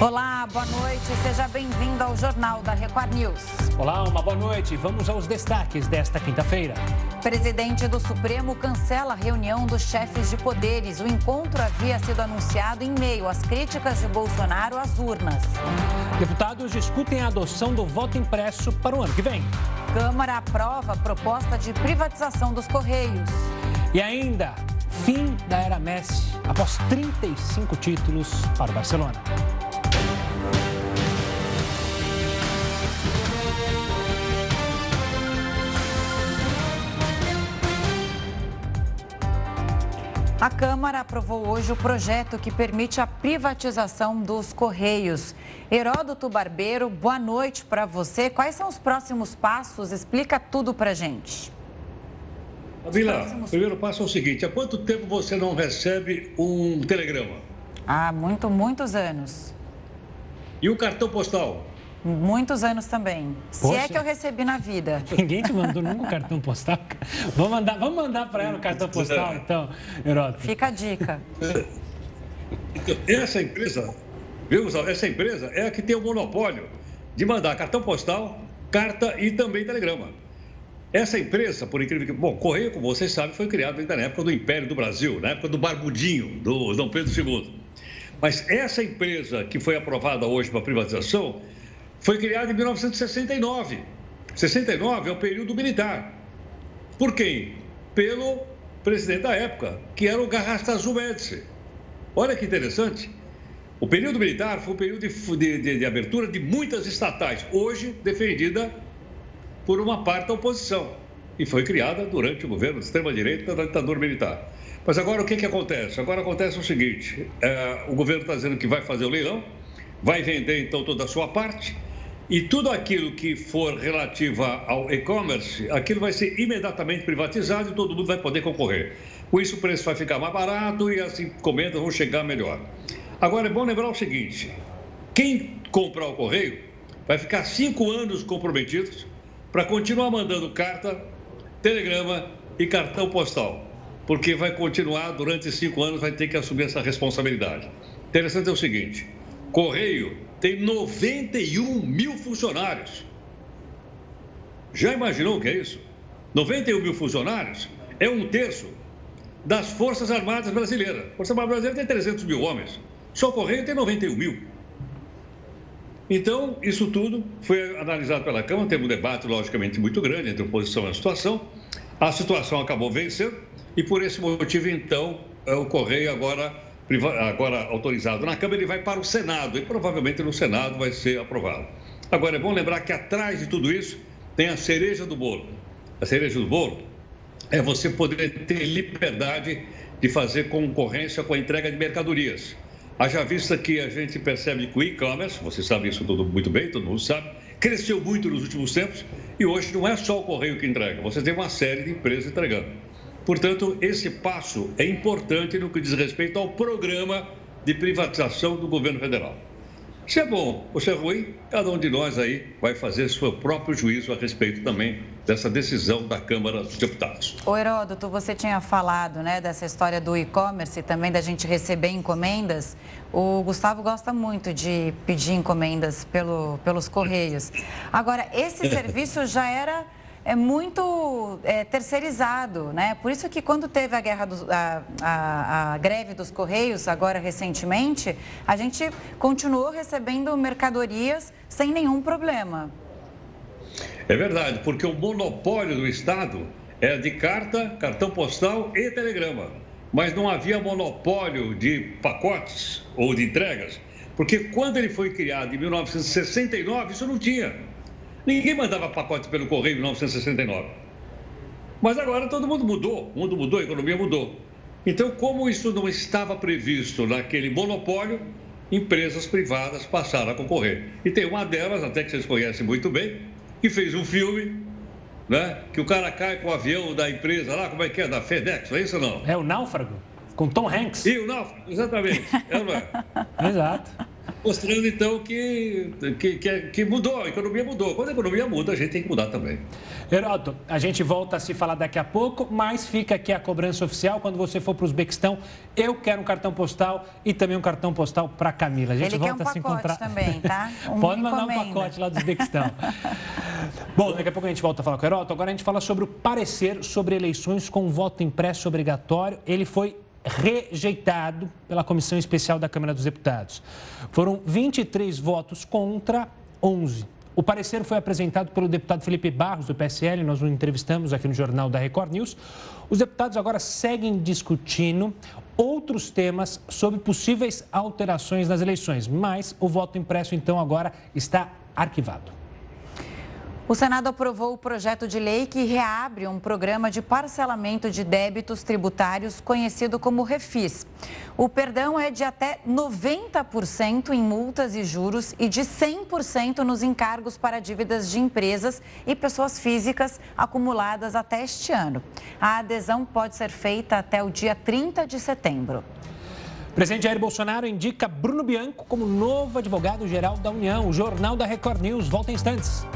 Olá, boa noite. Seja bem-vindo ao Jornal da Record News. Olá, uma boa noite. Vamos aos destaques desta quinta-feira. Presidente do Supremo cancela a reunião dos chefes de poderes. O encontro havia sido anunciado em meio às críticas de Bolsonaro às urnas. Deputados discutem a adoção do voto impresso para o ano que vem. Câmara aprova a proposta de privatização dos Correios. E ainda, fim da era Messi após 35 títulos para o Barcelona. A Câmara aprovou hoje o projeto que permite a privatização dos Correios. Heródoto Barbeiro, boa noite para você. Quais são os próximos passos? Explica tudo para gente. Vila, próximos... primeiro passo é o seguinte: há quanto tempo você não recebe um telegrama? Há muito, muitos anos. E o cartão postal? Muitos anos também. Poxa. Se é que eu recebi na vida. Ninguém te mandou nunca o cartão postal? Vamos mandar, vamos mandar para ela o cartão postal, então, Heródoto. Fica a dica. Essa empresa, viu, essa empresa é a que tem o monopólio de mandar cartão postal, carta e também telegrama. Essa empresa, por incrível que. Bom, Correio, como vocês sabem, foi criado ainda na época do Império do Brasil, na época do Barbudinho, do Dom Pedro II. Mas essa empresa que foi aprovada hoje para privatização foi criada em 1969. 69 é o período militar. Por quem? Pelo presidente da época, que era o Garrastazu Médici. Olha que interessante. O período militar foi um período de, de, de, abertura de muitas estatais, hoje defendida por uma parte da oposição. E foi criada durante o governo de extrema-direita da ditadura militar. Mas agora o que, que acontece? Agora acontece o seguinte: é, o governo está dizendo que vai fazer o leilão, vai vender então toda a sua parte e tudo aquilo que for relativo ao e-commerce, aquilo vai ser imediatamente privatizado e todo mundo vai poder concorrer. Com isso, o preço vai ficar mais barato e as encomendas vão chegar melhor. Agora, é bom lembrar o seguinte: quem comprar o correio vai ficar cinco anos comprometidos para continuar mandando carta, telegrama e cartão postal, porque vai continuar durante cinco anos, vai ter que assumir essa responsabilidade. Interessante é o seguinte: Correio tem 91 mil funcionários. Já imaginou o que é isso? 91 mil funcionários é um terço das Forças Armadas Brasileiras. A Força Armada Brasileira tem 300 mil homens, só o Correio tem 91 mil. Então, isso tudo foi analisado pela Câmara, teve um debate, logicamente, muito grande entre oposição e a situação. A situação acabou vencendo e, por esse motivo, então, o Correio agora agora autorizado na Câmara, ele vai para o Senado e provavelmente no Senado vai ser aprovado. Agora, é bom lembrar que atrás de tudo isso tem a cereja do bolo. A cereja do bolo é você poder ter liberdade de fazer concorrência com a entrega de mercadorias. Haja vista que a gente percebe que o e-commerce, você sabe isso tudo muito bem, todo mundo sabe, cresceu muito nos últimos tempos e hoje não é só o correio que entrega, você tem uma série de empresas entregando. Portanto, esse passo é importante no que diz respeito ao programa de privatização do governo federal. Se é bom ou se é ruim, cada um de nós aí vai fazer seu próprio juízo a respeito também dessa decisão da Câmara dos Deputados. O Heródoto, você tinha falado né, dessa história do e-commerce também, da gente receber encomendas. O Gustavo gosta muito de pedir encomendas pelo, pelos Correios. Agora, esse serviço já era é muito é, terceirizado, né? Por isso que quando teve a guerra dos, a, a, a, greve dos Correios, agora recentemente, a gente continuou recebendo mercadorias sem nenhum problema. É verdade, porque o monopólio do Estado era de carta, cartão postal e telegrama. Mas não havia monopólio de pacotes ou de entregas, porque quando ele foi criado em 1969, isso não tinha. Ninguém mandava pacote pelo correio em 1969. Mas agora todo mundo mudou, o mundo mudou, a economia mudou. Então, como isso não estava previsto naquele monopólio, empresas privadas passaram a concorrer. E tem uma delas, até que vocês conhecem muito bem, que fez um filme, né? Que o cara cai com o avião da empresa lá, como é que é? Da FedEx, é isso ou não? É o Náufrago, com Tom Hanks. E o Náufrago, exatamente. É, não é? Exato. Mostrando, então, que, que, que, que, mudou, a economia mudou. Quando a economia muda, a gente tem que mudar também. Heroto, a gente volta a se falar daqui a pouco, mas fica aqui a cobrança oficial. Quando você for para o Uzbequistão, eu quero um cartão postal e também um cartão postal para Camila. A gente Ele volta um a se encontrar. também, tá? Um Pode mandar encomenda. um pacote lá do Uzbequistão. Bom, daqui a pouco a gente volta a falar com o Heroto. Agora a gente fala sobre o parecer sobre eleições com voto impresso obrigatório. Ele foi rejeitado pela Comissão Especial da Câmara dos Deputados. Foram 23 votos contra 11. O parecer foi apresentado pelo deputado Felipe Barros, do PSL, nós o entrevistamos aqui no Jornal da Record News. Os deputados agora seguem discutindo outros temas sobre possíveis alterações nas eleições, mas o voto impresso, então, agora está arquivado. O Senado aprovou o projeto de lei que reabre um programa de parcelamento de débitos tributários conhecido como Refis. O perdão é de até 90% em multas e juros e de 100% nos encargos para dívidas de empresas e pessoas físicas acumuladas até este ano. A adesão pode ser feita até o dia 30 de setembro. Presidente Jair Bolsonaro indica Bruno Bianco como novo advogado-geral da União. O Jornal da Record News volta em instantes.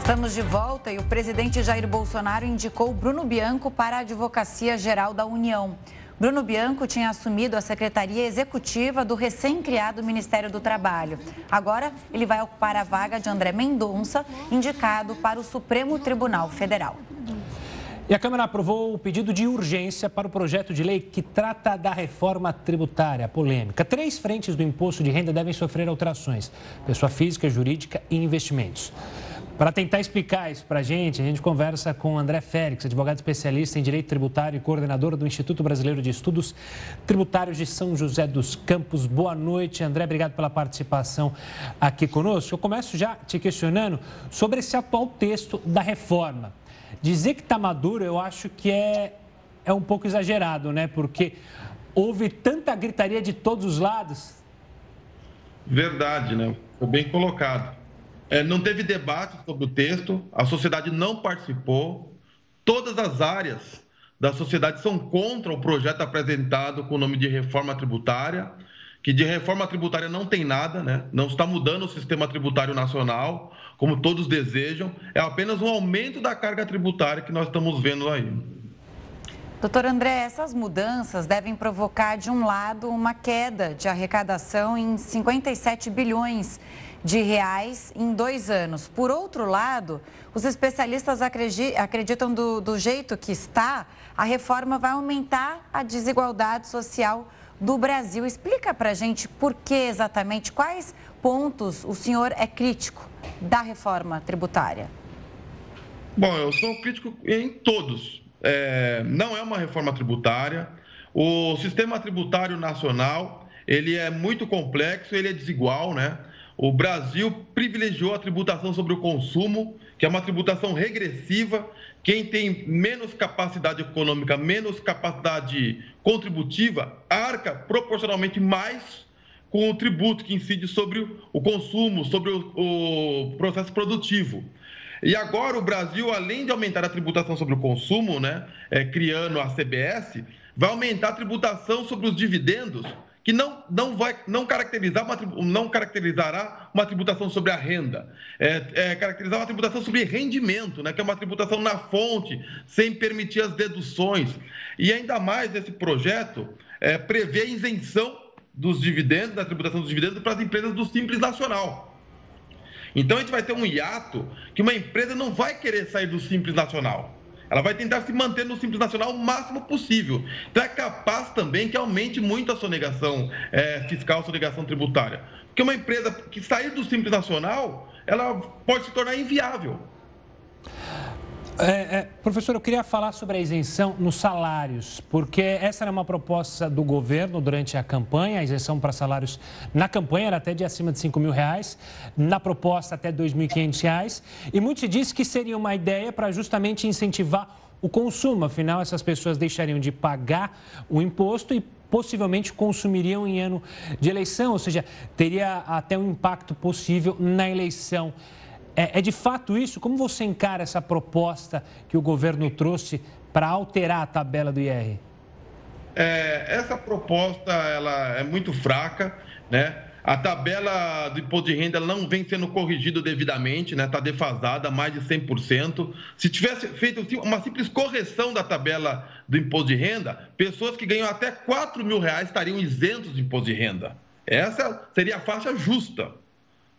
Estamos de volta e o presidente Jair Bolsonaro indicou Bruno Bianco para a Advocacia Geral da União. Bruno Bianco tinha assumido a secretaria executiva do recém-criado Ministério do Trabalho. Agora, ele vai ocupar a vaga de André Mendonça, indicado para o Supremo Tribunal Federal. E a Câmara aprovou o pedido de urgência para o projeto de lei que trata da reforma tributária polêmica. Três frentes do imposto de renda devem sofrer alterações: pessoa física, jurídica e investimentos. Para tentar explicar isso para a gente, a gente conversa com André Félix, advogado especialista em Direito Tributário e coordenador do Instituto Brasileiro de Estudos Tributários de São José dos Campos. Boa noite, André. Obrigado pela participação aqui conosco. Eu começo já te questionando sobre esse atual texto da reforma. Dizer que está maduro, eu acho que é, é um pouco exagerado, né? Porque houve tanta gritaria de todos os lados. Verdade, né? Foi bem colocado. É, não teve debate sobre o texto, a sociedade não participou, todas as áreas da sociedade são contra o projeto apresentado com o nome de reforma tributária, que de reforma tributária não tem nada, né? não está mudando o sistema tributário nacional, como todos desejam, é apenas um aumento da carga tributária que nós estamos vendo aí. Doutor André, essas mudanças devem provocar, de um lado, uma queda de arrecadação em 57 bilhões de reais em dois anos. Por outro lado, os especialistas acreditam do, do jeito que está, a reforma vai aumentar a desigualdade social do Brasil. Explica para a gente por que exatamente, quais pontos o senhor é crítico da reforma tributária? Bom, eu sou crítico em todos. É, não é uma reforma tributária. O sistema tributário nacional ele é muito complexo, ele é desigual, né? O Brasil privilegiou a tributação sobre o consumo, que é uma tributação regressiva. Quem tem menos capacidade econômica, menos capacidade contributiva, arca proporcionalmente mais com o tributo que incide sobre o consumo, sobre o, processo produtivo. E agora o Brasil, além de aumentar a tributação sobre o consumo, né, é, criando a CBS, vai aumentar a tributação sobre os dividendos que não, não vai não caracterizar uma, não caracterizará uma tributação sobre a renda, é, é, caracterizar uma tributação sobre rendimento, né, que é uma tributação na fonte, sem permitir as deduções. E ainda mais esse projeto é, prevê a isenção dos dividendos, da tributação dos dividendos para as empresas do Simples Nacional. Então a gente vai ter um hiato que uma empresa não vai querer sair do Simples Nacional. Ela vai tentar se manter no Simples Nacional o máximo possível. Então é capaz também que aumente muito a sonegação é, fiscal, a sonegação tributária. Porque uma empresa que sair do Simples Nacional, ela pode se tornar inviável. É, é, professor, eu queria falar sobre a isenção nos salários, porque essa era uma proposta do governo durante a campanha, a isenção para salários na campanha era até de acima de 5 mil reais, na proposta até 2.500 reais, e muito se que seria uma ideia para justamente incentivar o consumo, afinal essas pessoas deixariam de pagar o imposto e possivelmente consumiriam em ano de eleição, ou seja, teria até um impacto possível na eleição. É, é de fato isso? Como você encara essa proposta que o governo trouxe para alterar a tabela do IR? é, essa proposta ela é muito fraca, né? A tabela do imposto de renda não vem sendo corrigida devidamente, está né? Tá defasada mais de 100%. Se tivesse feito uma simples correção da tabela do imposto de renda, pessoas que ganham até 4 mil reais estariam isentos de imposto de renda. Essa seria a faixa justa.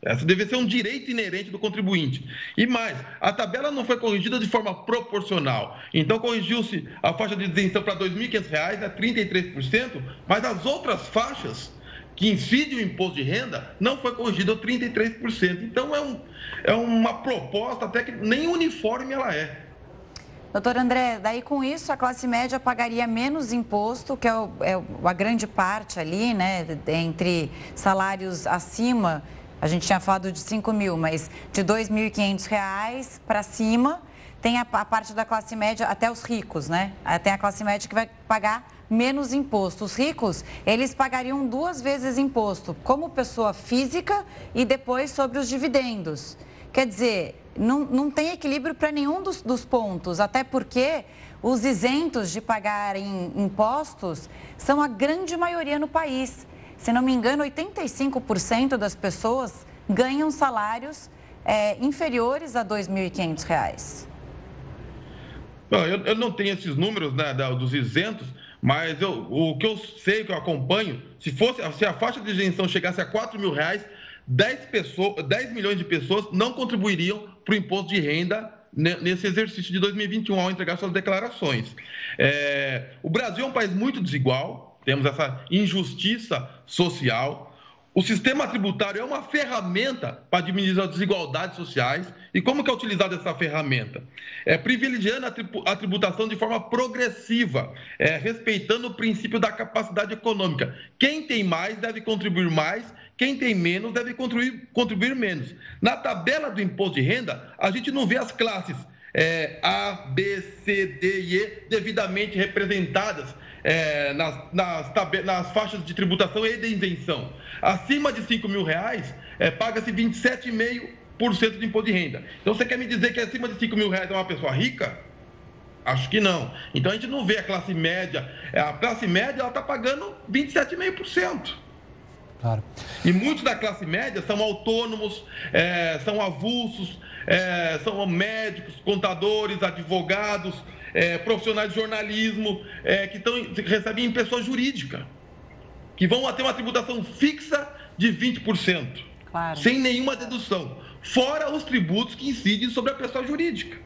Essa deve ser um direito inerente do contribuinte. E mais, a tabela não foi corrigida de forma proporcional. Então, corrigiu-se a faixa de isenção para R$ 2.500, né, 33%, mas as outras faixas que incidem o imposto de renda não foi corrigida 33%. Então, é, um, é uma proposta até que nem uniforme ela é. Doutor André, daí com isso a classe média pagaria menos imposto, que é, o, é a grande parte ali, né, entre salários acima a gente tinha falado de 5 mil, mas de R$ 2.500 para cima, tem a, a, parte da classe média, até os ricos, né? Tem a classe média que vai pagar menos imposto. Os ricos, eles pagariam duas vezes imposto, como pessoa física e depois sobre os dividendos. Quer dizer, não, não tem equilíbrio para nenhum dos, dos pontos, até porque os isentos de pagarem impostos são a grande maioria no país. Se não me engano, 85% das pessoas ganham salários é, inferiores a R$ 2.500. Não, eu, eu, não tenho esses números né, dos isentos, mas eu, o que eu sei, que eu acompanho, se, fosse, se a faixa de isenção chegasse a 4 mil reais, 10, pessoas, 10 milhões de pessoas não contribuiriam para o imposto de renda nesse exercício de 2021 ao entregar suas declarações. É, o Brasil é um país muito desigual, temos essa injustiça social. O sistema tributário é uma ferramenta para diminuir as desigualdades sociais. E como que é utilizada essa ferramenta? É privilegiando a tributação de forma progressiva, é, respeitando o princípio da capacidade econômica. Quem tem mais deve contribuir mais, quem tem menos deve contribuir, contribuir menos. Na tabela do imposto de renda, a gente não vê as classes é, A, B, C, D e E devidamente representadas é, nas, nas, nas, faixas de tributação e de isenção. Acima de 5 mil reais, é, paga-se 27,5% de imposto de renda. Então, você quer me dizer que acima de 5 mil reais é uma pessoa rica? Acho que não. Então, a gente não vê a classe média. É, a classe média está pagando 27,5%. Claro. E muitos da classe média são autônomos, é, são avulsos, é, são médicos, contadores, advogados, é, profissionais de jornalismo é, que, tão, recebem em pessoa jurídica, que vão ter uma tributação fixa de 20%, claro. sem nenhuma dedução, fora os tributos que incidem sobre a pessoa jurídica.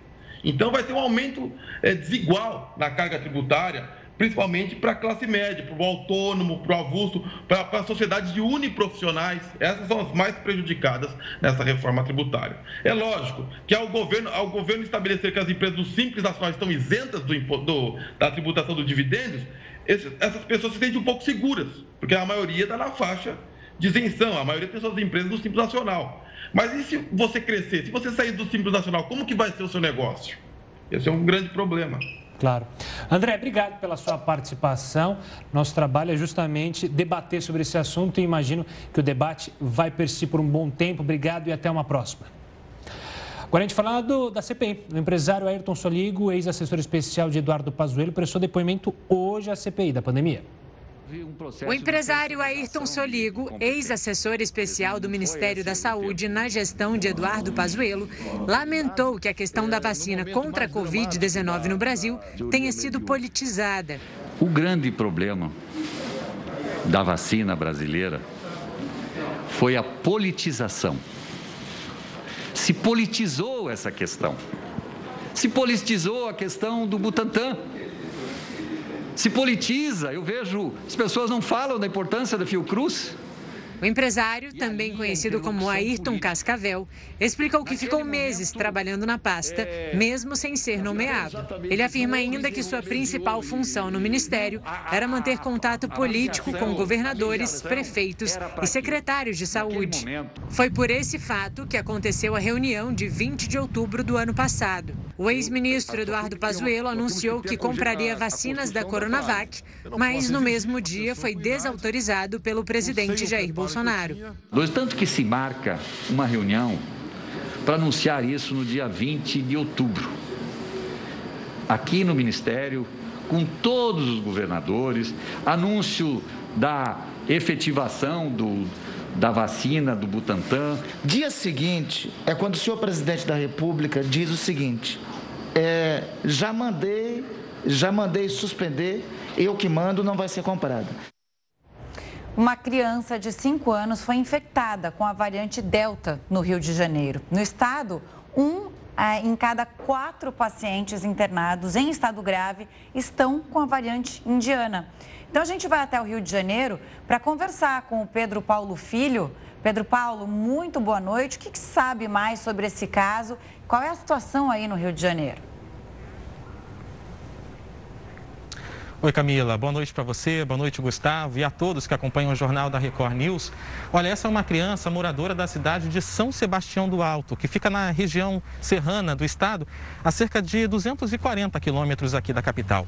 Então, vai ter um aumento é, desigual na carga tributária principalmente para a classe média, para o autônomo, para o avulso, para as sociedades de uniprofissionais. Essas são as mais prejudicadas nessa reforma tributária. É lógico que ao governo, ao governo estabelecer que as empresas do Simples Nacional estão isentas do, do, da tributação dos dividendos, esses, essas pessoas se sentem um pouco seguras, porque a maioria está na faixa de isenção, a maioria tem suas empresas do Simples Nacional. Mas e se você crescer, se você sair do Simples Nacional, como que vai ser o seu negócio? Esse é um grande problema. Claro. André, obrigado pela sua participação. Nosso trabalho é justamente debater sobre esse assunto e imagino que o debate vai persistir por um bom tempo. Obrigado e até uma próxima. Agora a gente fala do, da CPI. O empresário Ayrton Soligo, ex-assessor especial de Eduardo Pazuello, prestou depoimento hoje à CPI da pandemia. O empresário Ayrton Soligo, ex-assessor especial do Ministério da Saúde na gestão de Eduardo Pazuello, lamentou que a questão da vacina contra a Covid-19 no Brasil tenha sido politizada. O grande problema da vacina brasileira foi a politização. Se politizou essa questão. Se politizou a questão do Butantan se politiza. Eu vejo as pessoas não falam da importância da Fiocruz. O empresário, também conhecido como Ayrton Cascavel, explicou que ficou meses trabalhando na pasta, mesmo sem ser nomeado. Ele afirma ainda que sua principal função no ministério era manter contato político com governadores, prefeitos e secretários de saúde. Foi por esse fato que aconteceu a reunião de 20 de outubro do ano passado. O ex-ministro Eduardo Pazuello anunciou que compraria vacinas da Coronavac, mas no mesmo dia foi desautorizado pelo presidente Jair Bolsonaro. Tanto que se marca uma reunião para anunciar isso no dia 20 de outubro. Aqui no Ministério, com todos os governadores, anúncio da efetivação do, da vacina do Butantan. Dia seguinte é quando o senhor presidente da República diz o seguinte: é, já mandei, já mandei suspender, eu que mando, não vai ser comprada. Uma criança de 5 anos foi infectada com a variante Delta no Rio de Janeiro. No estado, um em cada quatro pacientes internados em estado grave estão com a variante indiana. Então a gente vai até o Rio de Janeiro para conversar com o Pedro Paulo Filho. Pedro Paulo, muito boa noite. O que, que sabe mais sobre esse caso? Qual é a situação aí no Rio de Janeiro? Oi, Camila. Boa noite para você, boa noite, Gustavo, e a todos que acompanham o Jornal da Record News. Olha, essa é uma criança moradora da cidade de São Sebastião do Alto, que fica na região serrana do estado, a cerca de 240 quilômetros aqui da capital.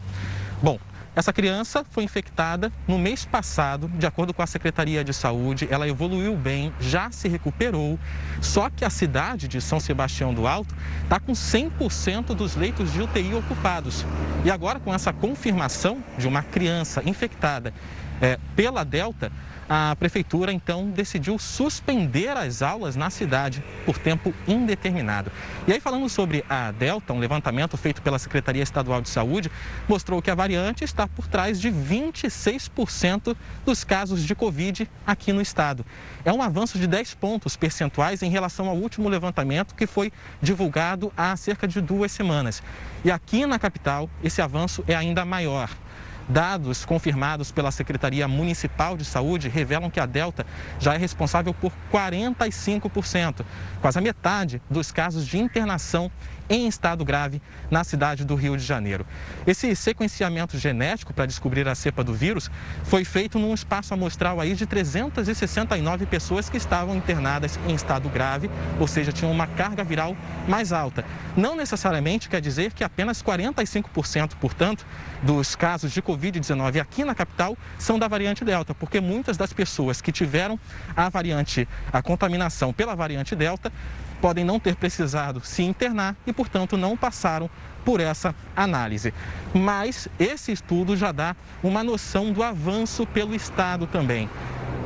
Bom, essa criança foi infectada no mês passado, de acordo com a Secretaria de Saúde. Ela evoluiu bem, já se recuperou. Só que a cidade de São Sebastião do Alto está com 100% dos leitos de UTI ocupados. E agora, com essa confirmação de uma criança infectada é, pela Delta, a prefeitura então decidiu suspender as aulas na cidade por tempo indeterminado. E aí, falando sobre a Delta, um levantamento feito pela Secretaria Estadual de Saúde mostrou que a variante está por trás de 26% dos casos de Covid aqui no estado. É um avanço de 10 pontos percentuais em relação ao último levantamento que foi divulgado há cerca de duas semanas. E aqui na capital, esse avanço é ainda maior. Dados confirmados pela Secretaria Municipal de Saúde revelam que a Delta já é responsável por 45%, quase a metade dos casos de internação em estado grave na cidade do Rio de Janeiro. Esse sequenciamento genético para descobrir a cepa do vírus foi feito num espaço amostral aí de 369 pessoas que estavam internadas em estado grave, ou seja, tinham uma carga viral mais alta. Não necessariamente quer dizer que apenas 45%, portanto, dos casos de Covid-19 aqui na capital são da variante Delta, porque muitas das pessoas que tiveram a variante, a contaminação pela variante Delta, podem não ter precisado se internar e, portanto, não passaram por essa análise. Mas esse estudo já dá uma noção do avanço pelo Estado também.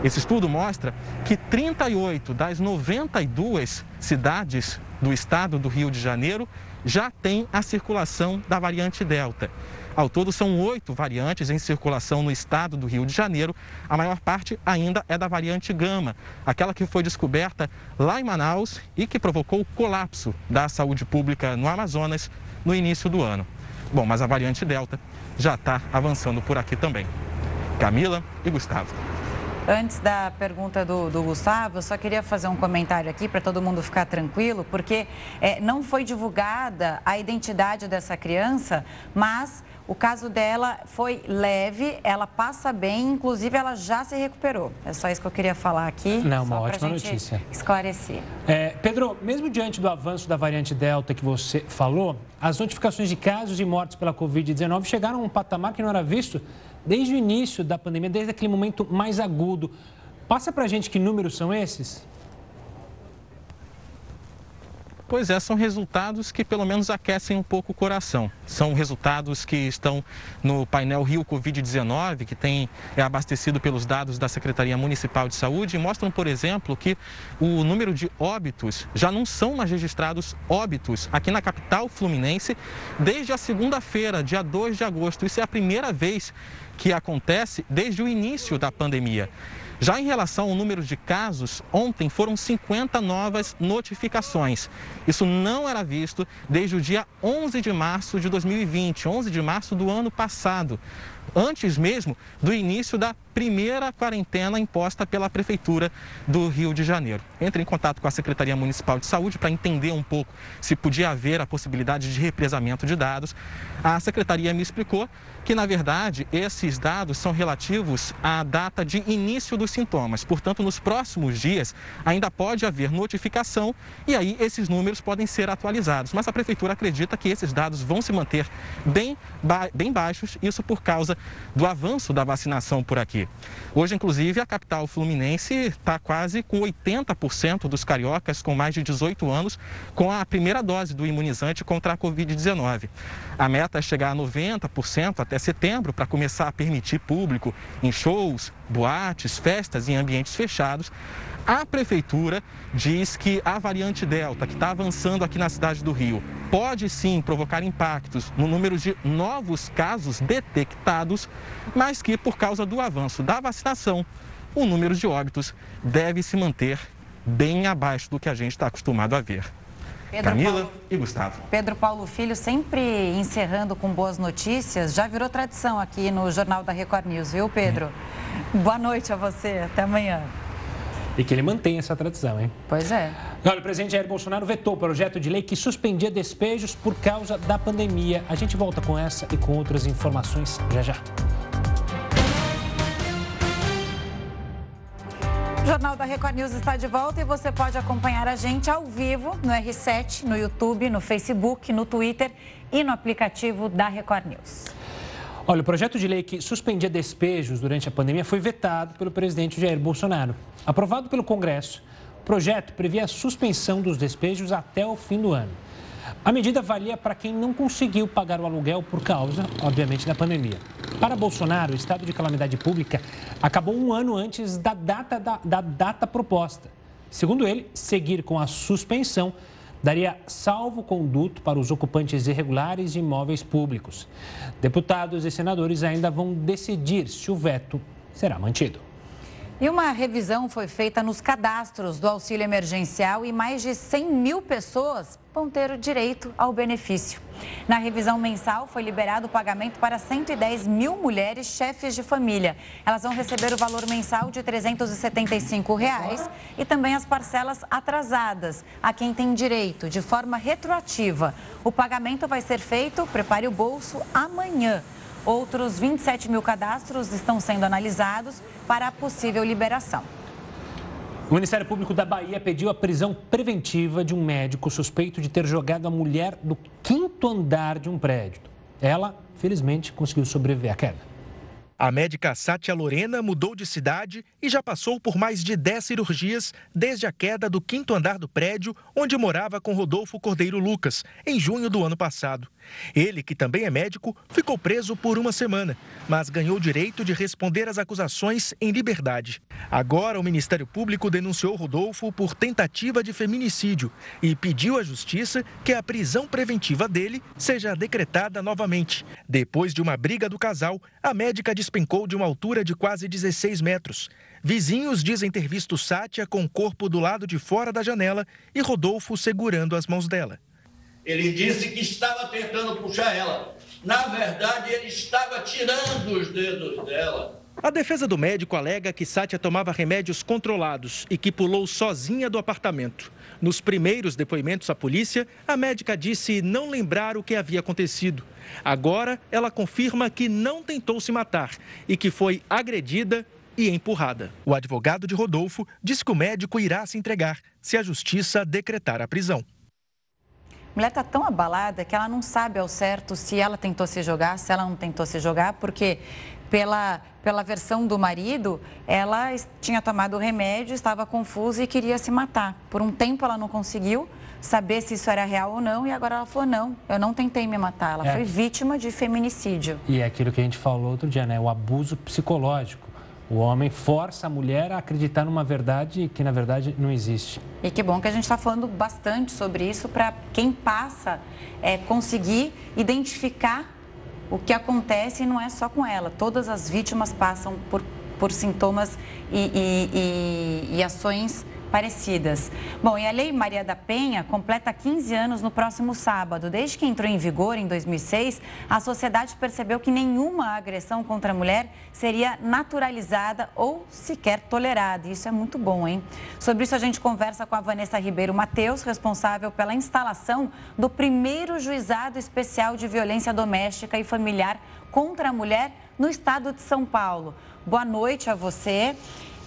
Esse estudo mostra que 38 das 92 cidades do estado do Rio de Janeiro já têm a circulação da variante Delta. Ao todo, são oito variantes em circulação no estado do Rio de Janeiro. A maior parte ainda é da variante Gama, aquela que foi descoberta lá em Manaus e que provocou o colapso da saúde pública no Amazonas no início do ano. Bom, mas a variante Delta já está avançando por aqui também. Camila e Gustavo. Antes da pergunta do, do, Gustavo, eu só queria fazer um comentário aqui para todo mundo ficar tranquilo, porque é, não foi divulgada a identidade dessa criança, mas o caso dela foi leve, ela passa bem, inclusive ela já se recuperou. É só isso que eu queria falar aqui. Não, uma ótima notícia. Esclarecer. É, Pedro, mesmo diante do avanço da variante Delta que você falou, as notificações de casos e mortes pela Covid-19 chegaram a um patamar que não era visto desde o início da pandemia, desde aquele momento mais agudo. Passa para a gente que números são esses? Pois é, são resultados que pelo menos aquecem um pouco o coração. São resultados que estão no painel Rio Covid-19, que tem, é abastecido pelos dados da Secretaria Municipal de Saúde, e mostram, por exemplo, que o número de óbitos já não são mais registrados óbitos aqui na capital fluminense desde a segunda-feira, dia 2 de agosto. Isso é a primeira vez que acontece desde o início da pandemia. Já em relação ao número de casos, ontem foram 50 novas notificações. Isso não era visto desde o dia 11 de março de 2020, 11 de março do ano passado antes mesmo do início da primeira quarentena imposta pela Prefeitura do Rio de Janeiro. Entre em contato com a Secretaria Municipal de Saúde para entender um pouco se podia haver a possibilidade de represamento de dados. A Secretaria me explicou que, na verdade, esses dados são relativos à data de início dos sintomas. Portanto, nos próximos dias ainda pode haver notificação e aí esses números podem ser atualizados. Mas a Prefeitura acredita que esses dados vão se manter bem, bem baixos, isso por causa do avanço da vacinação por aqui. Hoje, inclusive, a capital fluminense está quase com 80% dos cariocas com mais de 18 anos com a primeira dose do imunizante contra a Covid-19. A meta é chegar a 90% até setembro para começar a permitir público em shows, boates, festas em ambientes fechados. A prefeitura diz que a variante Delta, que está avançando aqui na cidade do Rio, pode sim provocar impactos no número de novos casos detectados, mas que por causa do avanço da vacinação, o número de óbitos deve se manter bem abaixo do que a gente está acostumado a ver. Pedro Camila Paulo, e Gustavo. Pedro Paulo Filho sempre encerrando com boas notícias. Já virou tradição aqui no Jornal da Record News, viu, Pedro? Hum. Boa noite a você. Até amanhã. E que ele mantém essa tradição, hein? Pois é. Olha, o presidente Jair Bolsonaro vetou o projeto de lei que suspendia despejos por causa da pandemia. A gente volta com essa e com outras informações já já. O Jornal da Record News está de volta e você pode acompanhar a gente ao vivo no R7, no YouTube, no Facebook, no Twitter e no aplicativo da Record News. Olha, o projeto de lei que suspendia despejos durante a pandemia foi vetado pelo presidente Jair Bolsonaro. Aprovado pelo Congresso, o projeto previa a suspensão dos despejos até o fim do ano. A medida valia para quem não conseguiu pagar o aluguel por causa, obviamente, da pandemia. Para Bolsonaro, o estado de calamidade pública acabou um ano antes da data, da, da data proposta. Segundo ele, seguir com a suspensão daria salvo-conduto para os ocupantes irregulares de imóveis públicos. Deputados e senadores ainda vão decidir se o veto será mantido. E uma revisão foi feita nos cadastros do auxílio emergencial e mais de 100 mil pessoas vão ter o direito ao benefício. Na revisão mensal, foi liberado o pagamento para 110 mil mulheres chefes de família. Elas vão receber o valor mensal de 375 reais e também as parcelas atrasadas a quem tem direito, de forma retroativa. O pagamento vai ser feito, prepare o bolso, amanhã. Outros 27 mil cadastros estão sendo analisados para a possível liberação. O Ministério Público da Bahia pediu a prisão preventiva de um médico suspeito de ter jogado a mulher do quinto andar de um prédio. Ela, felizmente, conseguiu sobreviver à queda. A médica Sátia Lorena mudou de cidade e já passou por mais de 10 cirurgias desde a queda do quinto andar do prédio onde morava com Rodolfo Cordeiro Lucas, em junho do ano passado. Ele, que também é médico, ficou preso por uma semana, mas ganhou o direito de responder às acusações em liberdade. Agora, o Ministério Público denunciou Rodolfo por tentativa de feminicídio e pediu à Justiça que a prisão preventiva dele seja decretada novamente. Depois de uma briga do casal, a médica despencou de uma altura de quase 16 metros. Vizinhos dizem ter visto Sátia com o corpo do lado de fora da janela e Rodolfo segurando as mãos dela. Ele disse que estava tentando puxar ela. Na verdade, ele estava tirando os dedos dela. A defesa do médico alega que Sátia tomava remédios controlados e que pulou sozinha do apartamento. Nos primeiros depoimentos à polícia, a médica disse não lembrar o que havia acontecido. Agora, ela confirma que não tentou se matar e que foi agredida e empurrada. O advogado de Rodolfo disse que o médico irá se entregar se a justiça decretar a prisão. A mulher está tão abalada que ela não sabe ao certo se ela tentou se jogar, se ela não tentou se jogar, porque pela, pela versão do marido, ela tinha tomado o remédio, estava confusa e queria se matar. Por um tempo ela não conseguiu saber se isso era real ou não e agora ela falou, não, eu não tentei me matar, ela é. foi vítima de feminicídio. E é aquilo que a gente falou outro dia, né? O abuso psicológico. O homem força a mulher a acreditar numa verdade que, na verdade, não existe. E que bom que a gente está falando bastante sobre isso para quem passa é, conseguir identificar o que acontece e não é só com ela. Todas as vítimas passam por, por sintomas e, e, e, e ações parecidas. Bom, e a Lei Maria da Penha completa 15 anos no próximo sábado. Desde que entrou em vigor em 2006, a sociedade percebeu que nenhuma agressão contra a mulher seria naturalizada ou sequer tolerada. Isso é muito bom, hein? Sobre isso, a gente conversa com a Vanessa Ribeiro Mateus, responsável pela instalação do primeiro juizado especial de violência doméstica e familiar contra a mulher no estado de São Paulo. Boa noite a você.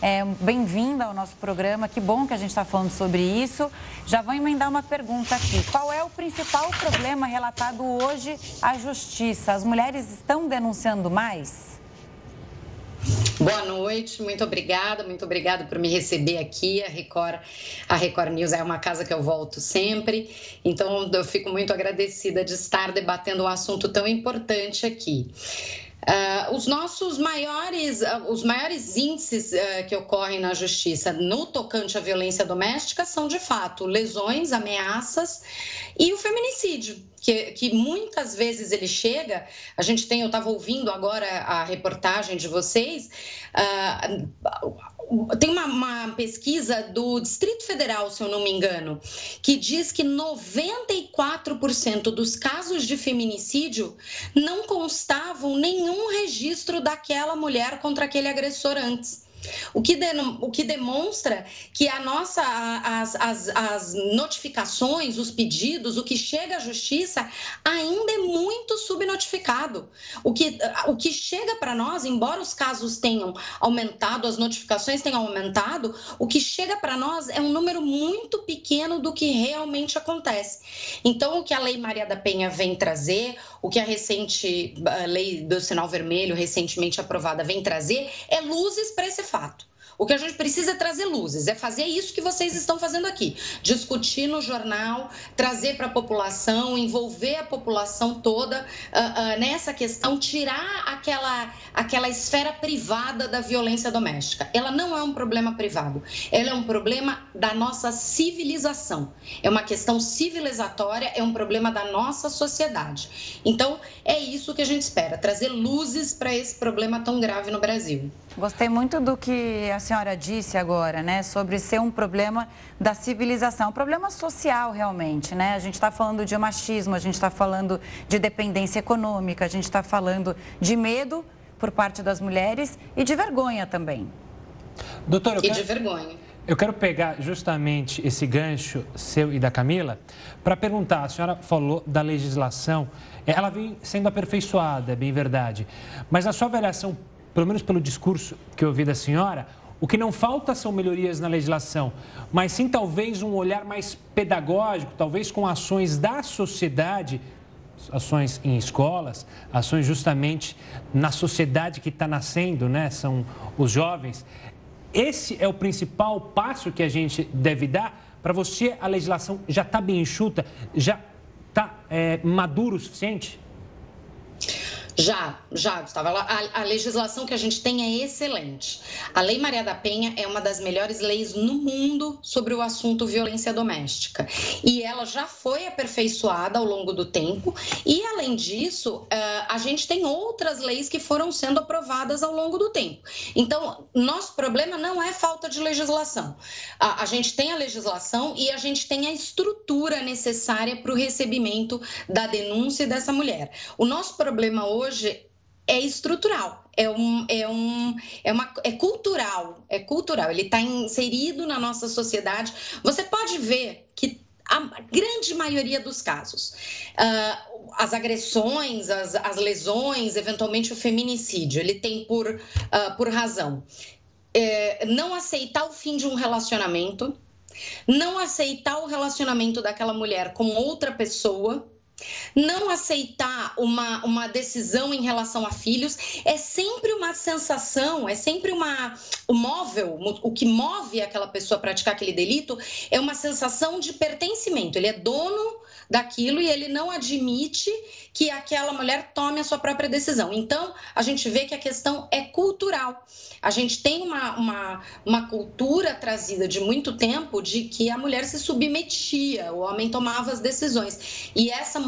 É, Bem-vinda ao nosso programa. Que bom que a gente está falando sobre isso. Já vou emendar uma pergunta aqui. Qual é o principal problema relatado hoje à justiça? As mulheres estão denunciando mais? Boa noite, muito obrigada, muito obrigada por me receber aqui. A Record, a Record News é uma casa que eu volto sempre, então eu fico muito agradecida de estar debatendo um assunto tão importante aqui. Uh, os nossos maiores, uh, os maiores índices uh, que ocorrem na justiça no tocante à violência doméstica são, de fato, lesões, ameaças e o feminicídio, que, que muitas vezes ele chega. A gente tem, eu estava ouvindo agora a reportagem de vocês tem uma, uma, pesquisa do Distrito Federal, se eu não me engano, que diz que 94% dos casos de feminicídio não constavam nenhum registro daquela mulher contra aquele agressor antes. O que, de, o que demonstra que a nossa, as, as, as notificações, os pedidos, o que chega à justiça ainda é muito subnotificado. O que, o que chega para nós, embora os casos tenham aumentado, as notificações tenham aumentado, o que chega para nós é um número muito pequeno do que realmente acontece. Então, o que a Lei Maria da Penha vem trazer, o que a recente a lei do sinal vermelho, recentemente aprovada, vem trazer, é luzes para esse fato. O que a gente precisa é trazer luzes, é fazer isso que vocês estão fazendo aqui. Discutir no jornal, trazer para a população, envolver a população toda uh, uh, nessa questão, tirar aquela, aquela esfera privada da violência doméstica. Ela não é um problema privado, ela é um problema da nossa civilização. É uma questão civilizatória, é um problema da nossa sociedade. Então, é isso que a gente espera, trazer luzes para esse problema tão grave no Brasil. Gostei muito do que a senhora disse agora, né, sobre ser um problema da civilização, um problema social realmente, né? A gente está falando de machismo, a gente está falando de dependência econômica, a gente está falando de medo por parte das mulheres e de vergonha também. Doutora, e de vergonha. Eu quero pegar justamente esse gancho seu e da Camila para perguntar. A senhora falou da legislação, ela vem sendo aperfeiçoada, é bem verdade. Mas na sua avaliação, pelo menos pelo discurso que eu ouvi da senhora, o que não falta são melhorias na legislação, mas sim talvez um olhar mais pedagógico, talvez com ações da sociedade, ações em escolas, ações justamente na sociedade que está nascendo, né? São os jovens. Esse é o principal passo que a gente deve dar. Para você, a legislação já está bem enxuta, já está é, maduro o suficiente? Já, já, Gustavo. A, a, legislação que a gente tem é excelente. A Lei Maria da Penha é uma das melhores leis no mundo sobre o assunto violência doméstica. E ela já foi aperfeiçoada ao longo do tempo. E, além disso, eh, a gente tem outras leis que foram sendo aprovadas ao longo do tempo. Então, nosso problema não é falta de legislação. A, a gente tem a legislação e a gente tem a estrutura necessária para o recebimento da denúncia dessa mulher. O nosso problema hoje hoje é estrutural, é, um, é, um, é, uma, é cultural, é cultural, ele está inserido na nossa sociedade. Você pode ver que a grande maioria dos casos, uh, as agressões, as, as, lesões, eventualmente o feminicídio, ele tem por, uh, por razão é, não aceitar o fim de um relacionamento, não aceitar o relacionamento daquela mulher com outra pessoa não aceitar uma, uma decisão em relação a filhos é sempre uma sensação, é sempre uma. O móvel, o que move aquela pessoa a praticar aquele delito é uma sensação de pertencimento. Ele é dono daquilo e ele não admite que aquela mulher tome a sua própria decisão. Então, a gente vê que a questão é cultural. A gente tem uma, uma, uma cultura trazida de muito tempo de que a mulher se submetia, o homem tomava as decisões. E essa,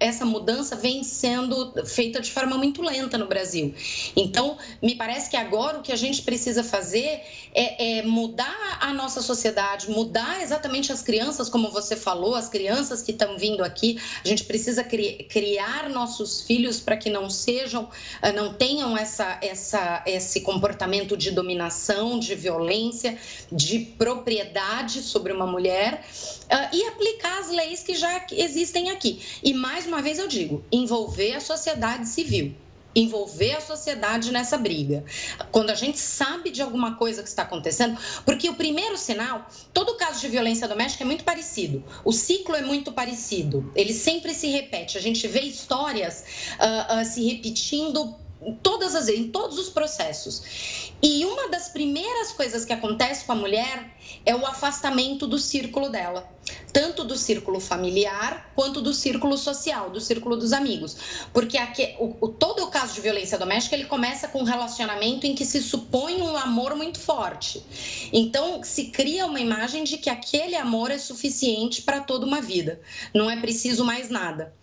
essa mudança vem sendo feita de forma muito lenta no Brasil. Então, me parece que agora o que a gente precisa fazer é, é mudar a nossa sociedade, mudar exatamente as crianças, como você falou, as crianças que estão vindo aqui. A gente precisa cri criar nossos filhos para que não sejam, ah, não tenham essa, essa, esse comportamento de dominação, de violência, de propriedade sobre uma mulher uh, e aplicar as leis que já existem aqui. E mais uma vez eu digo, envolver a sociedade civil. Envolver a sociedade nessa briga. Quando a gente sabe de alguma coisa que está acontecendo, porque o primeiro sinal, todo caso de violência doméstica é muito parecido, o ciclo é muito parecido, ele sempre se repete. A gente vê histórias uh, uh, se repetindo todas as em todos os processos. E uma das primeiras coisas que acontece com a mulher é o afastamento do círculo dela, tanto do círculo familiar quanto do círculo social, do círculo dos amigos, porque aqui, o, o, todo o caso de violência doméstica ele começa com um relacionamento em que se supõe um amor muito forte. Então se cria uma imagem de que aquele amor é suficiente para toda uma vida, não é preciso mais nada.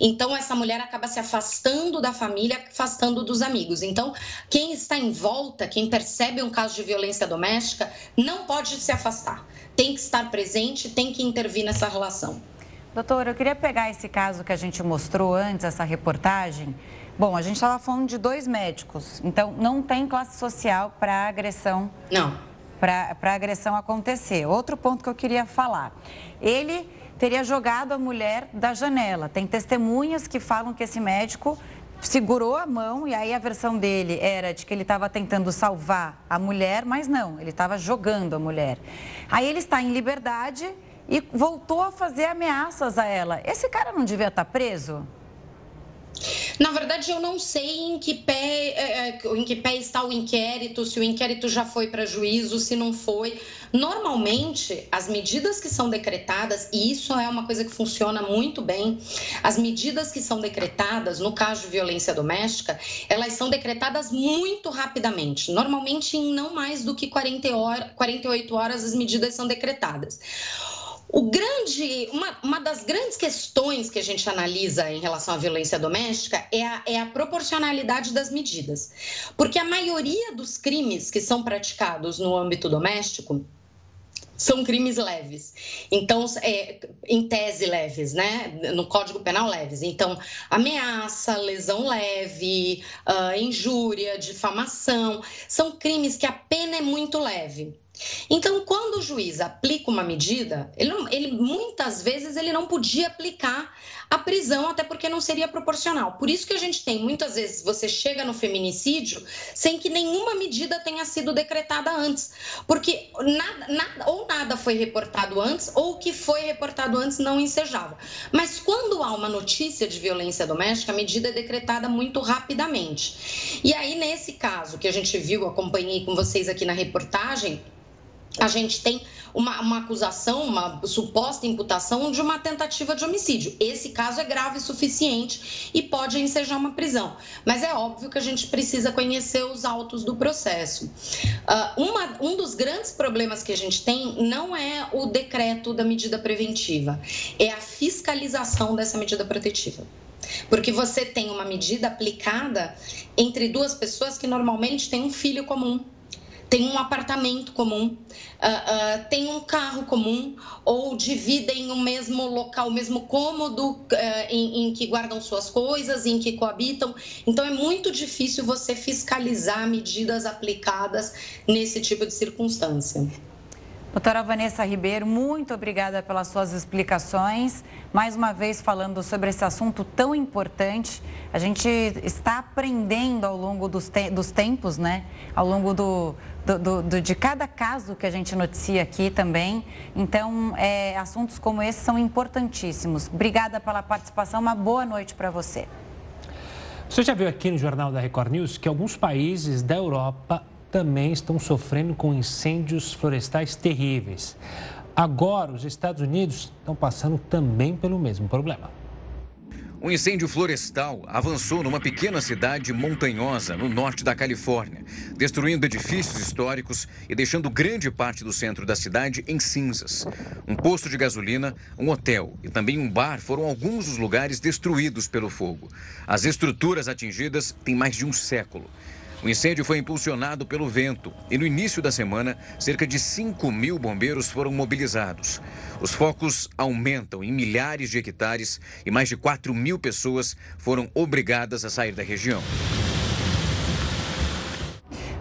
Então essa mulher acaba se afastando da família, afastando dos amigos. Então quem está em volta, quem percebe um caso de violência doméstica, não pode se afastar. Tem que estar presente, tem que intervir nessa relação. Doutora, eu queria pegar esse caso que a gente mostrou antes, essa reportagem. Bom, a gente estava falando de dois médicos, então não tem classe social para agressão. Não. Para agressão acontecer. Outro ponto que eu queria falar. Ele teria jogado a mulher da janela. Tem testemunhas que falam que esse médico segurou a mão e aí a versão dele era de que ele estava tentando salvar a mulher, mas não, ele estava jogando a mulher. Aí ele está em liberdade e voltou a fazer ameaças a ela. Esse cara não devia estar preso? Na verdade, eu não sei em que pé, é, é, em que pé está o inquérito, se o inquérito já foi para juízo, se não foi. Normalmente, as medidas que são decretadas, e isso é uma coisa que funciona muito bem, as medidas que são decretadas no caso de violência doméstica, elas são decretadas muito rapidamente. Normalmente, em não mais do que 40 horas, 48 horas, as medidas são decretadas. O grande, uma, uma das grandes questões que a gente analisa em relação à violência doméstica é a, é a proporcionalidade das medidas. Porque a maioria dos crimes que são praticados no âmbito doméstico, são crimes leves. Então, é, em tese leves, né? No Código Penal leves. Então, ameaça, lesão leve, uh, injúria, difamação, são crimes que a pena é muito leve. Então, quando o juiz aplica uma medida, ele, ele, muitas vezes ele não podia aplicar a prisão, até porque não seria proporcional. Por isso que a gente tem, muitas vezes, você chega no feminicídio sem que nenhuma medida tenha sido decretada antes. Porque nada, nada, ou nada foi reportado antes, ou o que foi reportado antes não ensejava. Mas quando há uma notícia de violência doméstica, a medida é decretada muito rapidamente. E aí, nesse caso que a gente viu, acompanhei com vocês aqui na reportagem, a gente tem uma, uma, acusação, uma suposta imputação de uma tentativa de homicídio. Esse caso é grave o suficiente e pode ensejar uma prisão. Mas é óbvio que a gente precisa conhecer os autos do processo. Uh, uma, um dos grandes problemas que a gente tem não é o decreto da medida preventiva, é a fiscalização dessa medida protetiva. Porque você tem uma medida aplicada entre duas pessoas que normalmente têm um filho comum tem um apartamento comum, uh, uh, tem um carro comum, ou dividem o mesmo local, o mesmo cômodo uh, em, em, que guardam suas coisas, em que coabitam. Então, é muito difícil você fiscalizar medidas aplicadas nesse tipo de circunstância. Doutora Vanessa Ribeiro, muito obrigada pelas suas explicações. Mais uma vez falando sobre esse assunto tão importante. A gente está aprendendo ao longo dos, te dos tempos, né? Ao longo do, do, do, de cada caso que a gente noticia aqui também. Então, é, assuntos como esse são importantíssimos. Obrigada pela participação. Uma boa noite para você. Você já viu aqui no Jornal da Record News que alguns países da Europa também estão sofrendo com incêndios florestais terríveis. Agora, os Estados Unidos estão passando também pelo mesmo problema. Um incêndio florestal avançou numa pequena cidade montanhosa no norte da Califórnia, destruindo edifícios históricos e deixando grande parte do centro da cidade em cinzas. Um posto de gasolina, um hotel e também um bar foram alguns dos lugares destruídos pelo fogo. As estruturas atingidas têm mais de um século. O incêndio foi impulsionado pelo vento e no início da semana, cerca de 5 mil bombeiros foram mobilizados. Os focos aumentam em milhares de hectares e mais de 4 mil pessoas foram obrigadas a sair da região.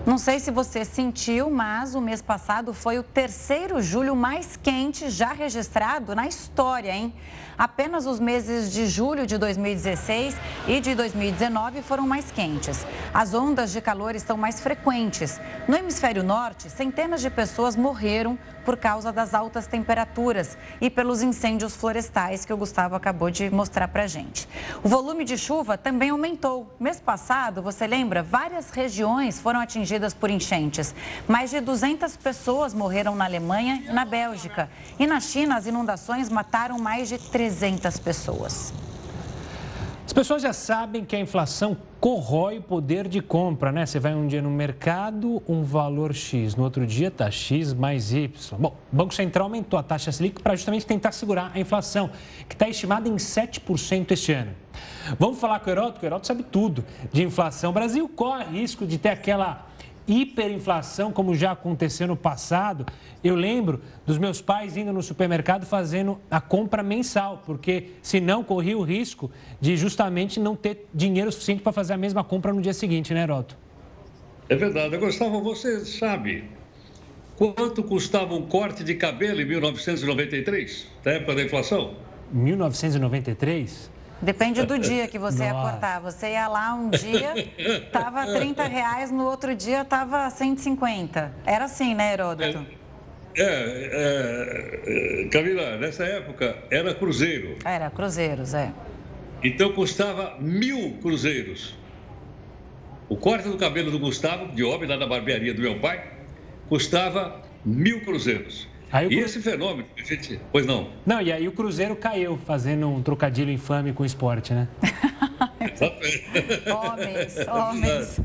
Não sei se você sentiu, mas o mês passado foi o terceiro julho mais quente já registrado na história, hein? Apenas os meses de julho de 2016 e de 2019 foram mais quentes. As ondas de calor estão mais frequentes. No hemisfério norte, centenas de pessoas morreram por causa das altas temperaturas e pelos incêndios florestais que o Gustavo acabou de mostrar para gente. O volume de chuva também aumentou. Mês passado, você lembra, várias regiões foram atingidas por enchentes. Mais de 200 pessoas morreram na Alemanha e na Bélgica. E na China, as inundações mataram mais de 300 300 pessoas. As pessoas já sabem que a inflação corrói o poder de compra, né? Você vai um dia no mercado, um valor X, no outro dia está X mais Y. Bom, o Banco Central aumentou a taxa Selic para justamente tentar segurar a inflação, que está estimada em 7% este ano. Vamos falar com o Heroto, que o Heroto sabe tudo de inflação. O Brasil corre risco de ter aquela hiperinflação, como já aconteceu no passado. Eu lembro dos meus pais indo no supermercado fazendo a compra mensal, porque senão corria o risco de justamente não ter dinheiro suficiente para fazer a mesma compra no dia seguinte, né, Roto? É verdade. Gustavo, você sabe quanto custava um corte de cabelo em 1993, da época da inflação? 1993? Depende do dia que você Nossa. ia cortar. Você ia lá um dia, tava 30 reais, no outro dia tava 150. Era assim, né, Heródoto? É, é, é, Camila, nessa época era cruzeiro. Era cruzeiros, é. Então custava mil cruzeiros. O corte do cabelo do Gustavo, de homem, lá na barbearia do meu pai, custava mil cruzeiros. Aí e esse fenômeno, gente. Pois não. Não, e aí o Cruzeiro caiu, fazendo um trocadilho infame com o esporte, né? homens, homens.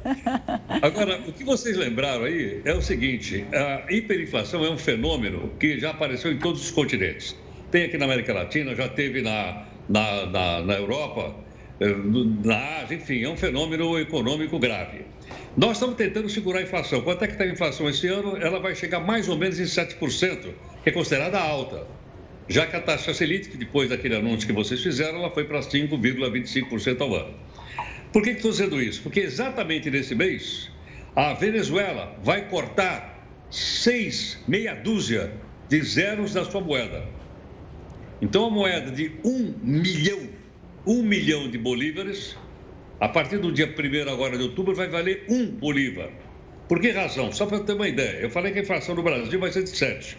Agora, o que vocês lembraram aí é o seguinte: a hiperinflação é um fenômeno que já apareceu em todos os continentes. Tem aqui na América Latina, já teve na, na, na, na Europa, na Ásia, enfim, é um fenômeno econômico grave. Nós estamos tentando segurar a inflação. Quanto é que está a inflação esse ano? Ela vai chegar mais ou menos em 7%, que é considerada alta. Já que a taxa Selic, que depois daquele anúncio que vocês fizeram, ela foi para 5,25% ao ano. Por que estou dizendo isso? Porque exatamente nesse mês, a Venezuela vai cortar seis, meia dúzia de zeros da sua moeda. Então, a moeda de um milhão, um milhão de bolívares a partir do dia 1 agora de outubro, vai valer um bolívar. Por que razão? Só para ter uma ideia. Eu falei que a inflação no Brasil vai ser de 7.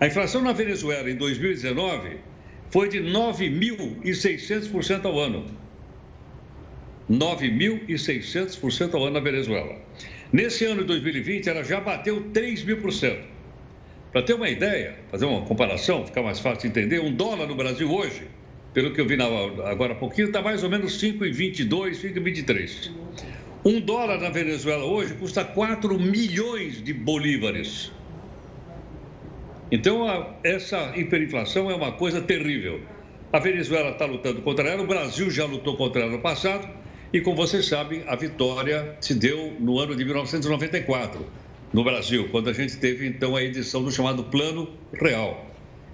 A inflação na Venezuela em 2019 foi de 9.600% ao ano. 9.600% ao ano na Venezuela. Nesse ano de 2020, ela já bateu 3 mil por cento. Para ter uma ideia, fazer uma comparação, ficar mais fácil de entender, um dólar no Brasil hoje pelo que eu vi na, agora há pouquinho, está mais ou menos 5,22, 5,23. Um dólar na Venezuela hoje custa 4 milhões de bolívares. Então, a, essa hiperinflação é uma coisa terrível. A Venezuela está lutando contra ela, o Brasil já lutou contra ela no passado, e como vocês sabem, a vitória se deu no ano de 1994, no Brasil, quando a gente teve então a edição do chamado Plano Real.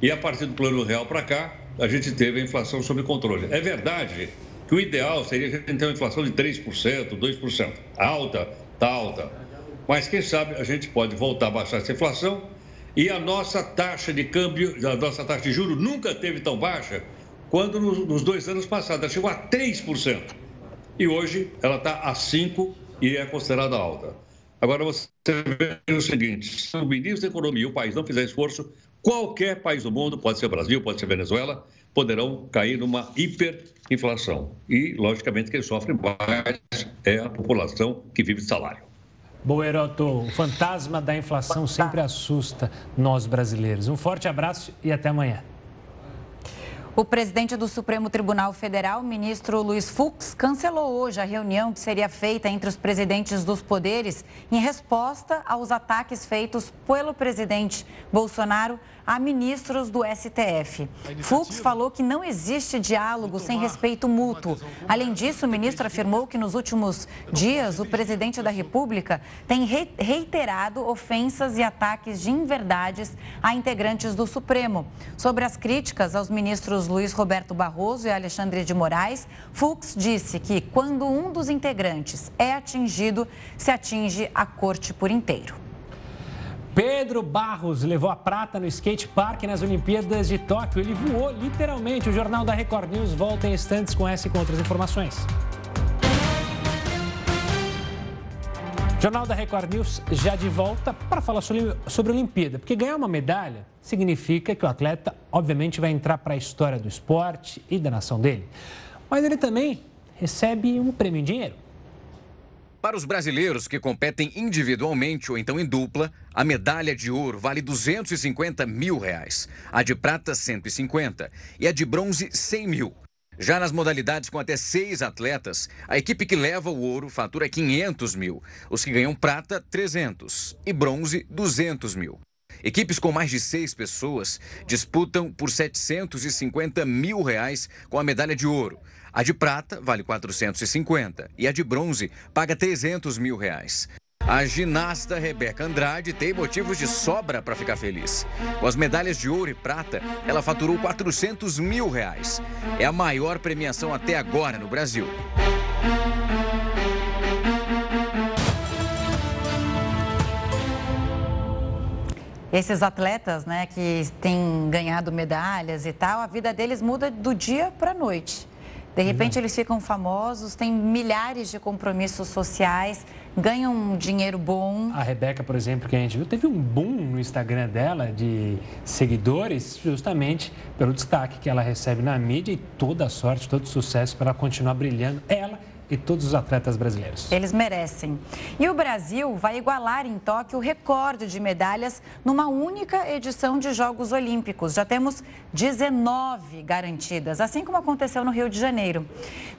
E a partir do Plano Real para cá, a gente teve a inflação sob controle. É verdade que o ideal seria a gente ter uma inflação de 3%, 2%. Alta, está alta. Mas quem sabe a gente pode voltar a baixar essa inflação e a nossa taxa de câmbio, a nossa taxa de juros nunca teve tão baixa quando nos dois anos passados ela chegou a 3%. E hoje ela está a 5% e é considerada alta. Agora você vê o seguinte: se o ministro da Economia e o país não fizer esforço, qualquer país do mundo, pode ser Brasil, pode ser Venezuela, poderão cair numa hiperinflação. E, logicamente, quem sofre mais é a população que vive de salário. Boa, Heroto, o fantasma da inflação sempre assusta nós brasileiros. Um forte abraço e até amanhã. O presidente do Supremo Tribunal Federal, ministro Luiz Fux, cancelou hoje a reunião que seria feita entre os presidentes dos poderes em resposta aos ataques feitos pelo presidente Bolsonaro a ministros do STF. Fux falou que não existe diálogo sem respeito mútuo. Além disso, o ministro afirmou que nos últimos dias o presidente da República tem reiterado ofensas e ataques de inverdades a integrantes do Supremo. Sobre as críticas aos ministros Luiz Roberto Barroso e Alexandre de Moraes, Fux disse que quando um dos integrantes é atingido, se atinge a corte por inteiro. Pedro Barros levou a prata no skate park nas Olimpíadas de Tóquio. Ele voou literalmente. O Jornal da Record News volta em instantes com essa e com outras informações. Jornal da Record News já de volta para falar sobre, sobre a Olimpíada, porque ganhar uma medalha significa que o atleta, obviamente, vai entrar para a história do esporte e da nação dele. Mas ele também recebe um prêmio em dinheiro. Para os brasileiros que competem individualmente ou então em dupla, a medalha de ouro vale 250 mil reais, a de prata 150 e a de bronze 100 mil. Já nas modalidades com até seis atletas, a equipe que leva o ouro fatura 500 mil, os que ganham prata, 300 e bronze, 200 mil. Equipes com mais de seis pessoas disputam por 750 mil reais com a medalha de ouro. A de prata vale 450 e a de bronze paga 300 mil reais. A ginasta Rebeca Andrade tem motivos de sobra para ficar feliz. Com as medalhas de ouro e prata, ela faturou 400 mil reais. É a maior premiação até agora no Brasil. Esses atletas, né, que têm ganhado medalhas e tal, a vida deles muda do dia para a noite. De repente, eles ficam famosos, têm milhares de compromissos sociais, ganham um dinheiro bom. A Rebeca, por exemplo, que a gente viu, teve um boom no Instagram dela de seguidores, justamente pelo destaque que ela recebe na mídia e toda a sorte, todo o sucesso para ela continuar brilhando. Ela e todos os atletas brasileiros. Eles merecem. E o Brasil vai igualar em Tóquio o recorde de medalhas numa única edição de Jogos Olímpicos. Já temos 19 garantidas, assim como aconteceu no Rio de Janeiro.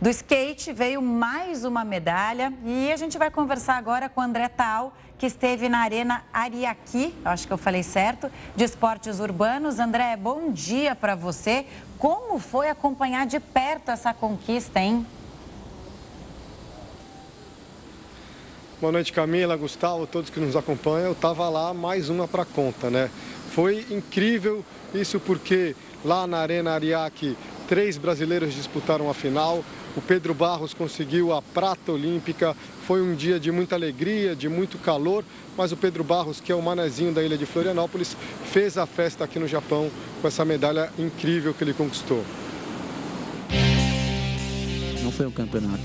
Do skate veio mais uma medalha e a gente vai conversar agora com André Tal, que esteve na Arena Ariaqui, acho que eu falei certo, de esportes urbanos. André, bom dia para você. Como foi acompanhar de perto essa conquista, hein? Boa noite, Camila, Gustavo, todos que nos acompanham. Eu estava lá, mais uma para conta, né? Foi incrível isso porque lá na Arena Ariake, três brasileiros disputaram a final. O Pedro Barros conseguiu a prata olímpica. Foi um dia de muita alegria, de muito calor, mas o Pedro Barros, que é o manezinho da ilha de Florianópolis, fez a festa aqui no Japão com essa medalha incrível que ele conquistou foi um campeonato.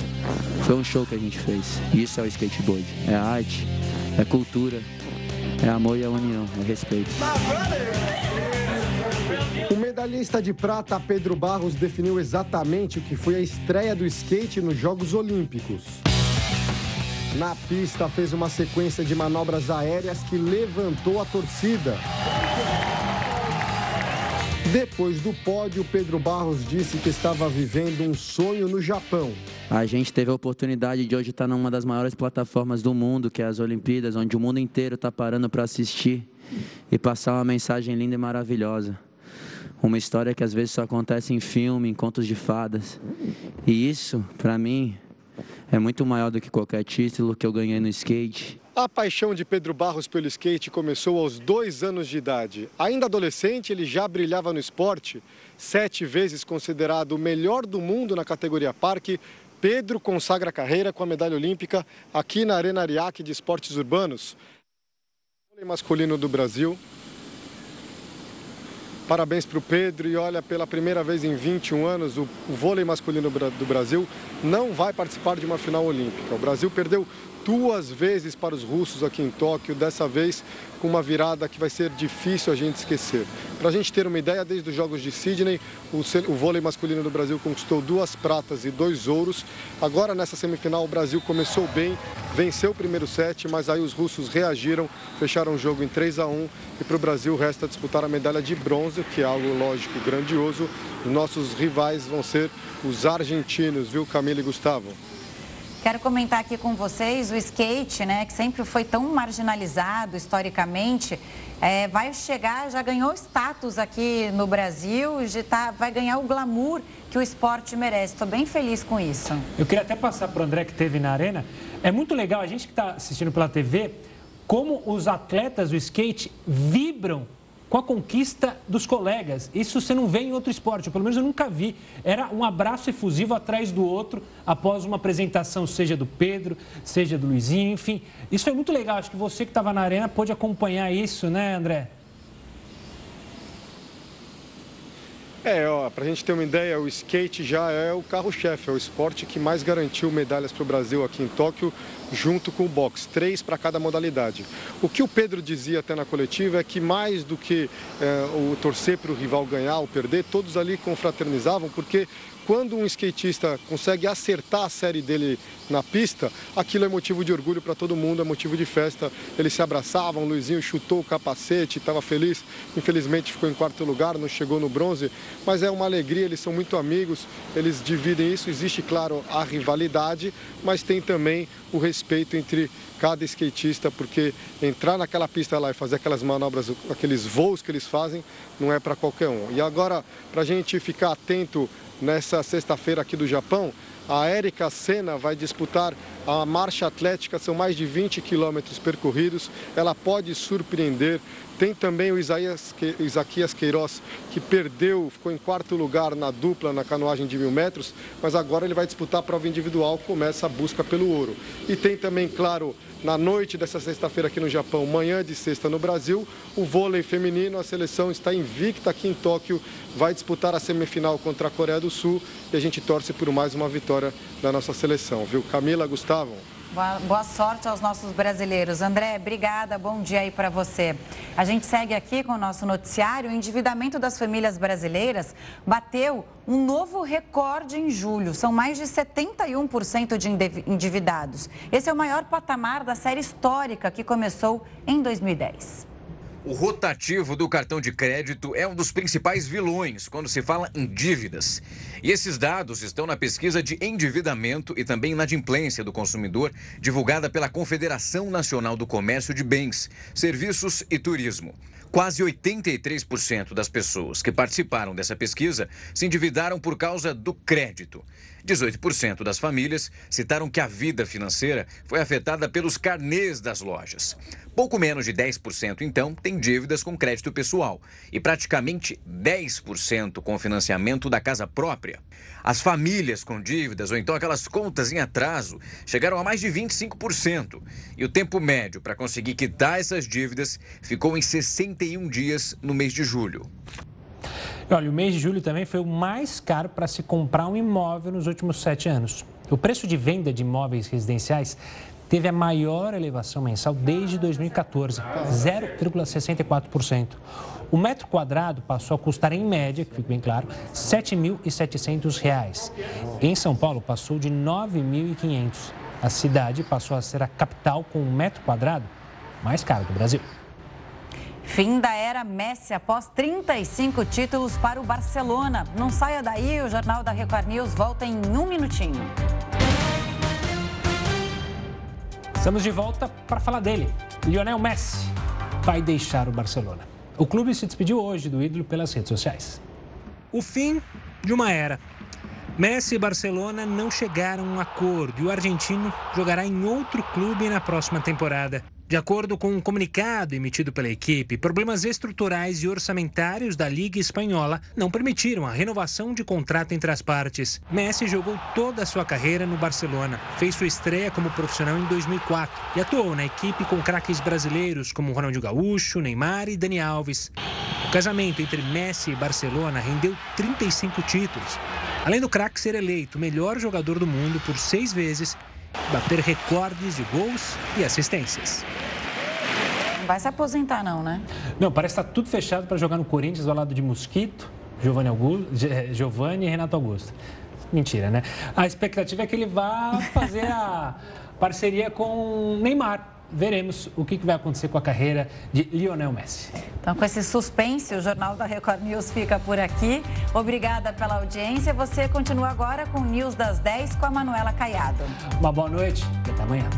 Foi um show que a gente fez. Isso é o skateboard. É arte, é cultura, é amor e é união, é respeito. O medalhista de prata Pedro Barros definiu exatamente o que foi a estreia do skate nos Jogos Olímpicos. Na pista, fez uma sequência de manobras aéreas que levantou a torcida. Depois do pódio, Pedro Barros disse que estava vivendo um sonho no Japão. A gente teve a oportunidade de hoje estar numa das maiores plataformas do mundo, que é as Olimpíadas, onde o mundo inteiro está parando para assistir e passar uma mensagem linda e maravilhosa. Uma história que às vezes só acontece em filme, em contos de fadas. E isso, para mim, é muito maior do que qualquer título que eu ganhei no skate. A paixão de Pedro Barros pelo skate começou aos dois anos de idade. Ainda adolescente, ele já brilhava no esporte. Sete vezes considerado o melhor do mundo na categoria parque, Pedro consagra a carreira com a medalha olímpica aqui na Arena Ariake de Esportes Urbanos. O masculino do Brasil. Parabéns para o Pedro e olha, pela primeira vez em 21 anos, o, o vôlei masculino do Brasil não vai participar de uma final olímpica. O Brasil perdeu duas vezes para os russos aqui em Tóquio, dessa vez com uma virada que vai ser difícil a gente esquecer. Para a gente ter uma ideia, desde os Jogos de Sydney, o, o vôlei masculino do Brasil conquistou duas pratas e dois ouros. Agora, nessa semifinal, o Brasil começou bem, venceu o primeiro set, mas aí os russos reagiram, fecharam o jogo em 3 a 1 e para o Brasil resta disputar a medalha de bronze, que é algo lógico grandioso. Nossos rivais vão ser os argentinos, viu, Camila e Gustavo? Quero comentar aqui com vocês o skate, né, que sempre foi tão marginalizado historicamente, é, vai chegar, já ganhou status aqui no Brasil, já tá, vai ganhar o glamour que o esporte merece. Estou bem feliz com isso. Eu queria até passar para o André que teve na arena. É muito legal a gente que está assistindo pela TV como os atletas do skate vibram com a conquista dos colegas. Isso você não vê em outro esporte, pelo menos eu nunca vi. Era um abraço efusivo atrás do outro após uma apresentação, seja do Pedro, seja do Luizinho, enfim. Isso foi muito legal. Acho que você que estava na arena pôde acompanhar isso, né, André? É, ó, pra gente ter uma ideia, o skate já é o carro-chefe, é o esporte que mais garantiu medalhas para o Brasil aqui em Tóquio, junto com o boxe, três para cada modalidade. O que o Pedro dizia até na coletiva é que mais do que é, o torcer para o rival ganhar ou perder, todos ali confraternizavam, porque quando um skatista consegue acertar a série dele na pista, aquilo é motivo de orgulho para todo mundo, é motivo de festa. Eles se abraçavam, o Luizinho chutou o capacete, estava feliz. Infelizmente ficou em quarto lugar, não chegou no bronze, mas é uma alegria, eles são muito amigos, eles dividem isso. Existe, claro, a rivalidade, mas tem também o respeito entre cada skatista, porque entrar naquela pista lá e fazer aquelas manobras, aqueles voos que eles fazem, não é para qualquer um. E agora, para a gente ficar atento nessa sexta-feira aqui do Japão, a Érica Senna vai disputar a marcha atlética, são mais de 20 quilômetros percorridos. Ela pode surpreender. Tem também o Isaías, Isaquias Queiroz, que perdeu, ficou em quarto lugar na dupla na canoagem de mil metros, mas agora ele vai disputar a prova individual, começa a busca pelo ouro. E tem também, claro, na noite dessa sexta-feira aqui no Japão, manhã de sexta no Brasil, o vôlei feminino, a seleção está invicta aqui em Tóquio, vai disputar a semifinal contra a Coreia do Sul e a gente torce por mais uma vitória da nossa seleção, viu? Camila, Gustavo. Boa, boa, sorte aos nossos brasileiros. André, obrigada, bom dia aí para você. A gente segue aqui com o nosso noticiário. O endividamento das famílias brasileiras bateu um novo recorde em julho. São mais de 71% de endividados. Esse é o maior patamar da série histórica que começou em 2010. O rotativo do cartão de crédito é um dos principais vilões quando se fala em dívidas. E esses dados estão na pesquisa de endividamento e também inadimplência do consumidor, divulgada pela Confederação Nacional do Comércio de Bens, Serviços e Turismo. Quase 83% das pessoas que participaram dessa pesquisa se endividaram por causa do crédito. 18% das famílias citaram que a vida financeira foi afetada pelos carnês das lojas. Pouco menos de 10%, então, tem dívidas com crédito pessoal e praticamente 10% com financiamento da casa própria. As famílias com dívidas ou então aquelas contas em atraso chegaram a mais de 25%. E o tempo médio para conseguir quitar essas dívidas ficou em 61 dias no mês de julho. Olha, o mês de julho também foi o mais caro para se comprar um imóvel nos últimos sete anos. O preço de venda de imóveis residenciais teve a maior elevação mensal desde 2014, 0,64%. O metro quadrado passou a custar, em média, que fique bem claro, R$ 7.700. Em São Paulo, passou de R$ 9.500. A cidade passou a ser a capital com o metro quadrado mais caro do Brasil. Fim da era Messi após 35 títulos para o Barcelona. Não saia daí, o Jornal da Record News volta em um minutinho. Estamos de volta para falar dele. Lionel Messi vai deixar o Barcelona. O clube se despediu hoje do ídolo pelas redes sociais. O fim de uma era. Messi e Barcelona não chegaram a um acordo e o argentino jogará em outro clube na próxima temporada. De acordo com um comunicado emitido pela equipe, problemas estruturais e orçamentários da Liga Espanhola não permitiram a renovação de contrato entre as partes. Messi jogou toda a sua carreira no Barcelona, fez sua estreia como profissional em 2004 e atuou na equipe com craques brasileiros como Ronaldinho Gaúcho, Neymar e Dani Alves. O casamento entre Messi e Barcelona rendeu 35 títulos, além do craque ser eleito melhor jogador do mundo por seis vezes bater recordes de gols e assistências. Não vai se aposentar não, né? Não, parece que está tudo fechado para jogar no Corinthians ao lado de Mosquito, Giovanni, Augusto, Giovanni e Renato Augusto. Mentira, né? A expectativa é que ele vá fazer a parceria com Neymar veremos o que vai acontecer com a carreira de Lionel Messi. Então, com esse suspense, o Jornal da Record News fica por aqui. Obrigada pela audiência. Você continua agora com o News das 10 com a Manuela Caiado. Uma boa noite e até amanhã.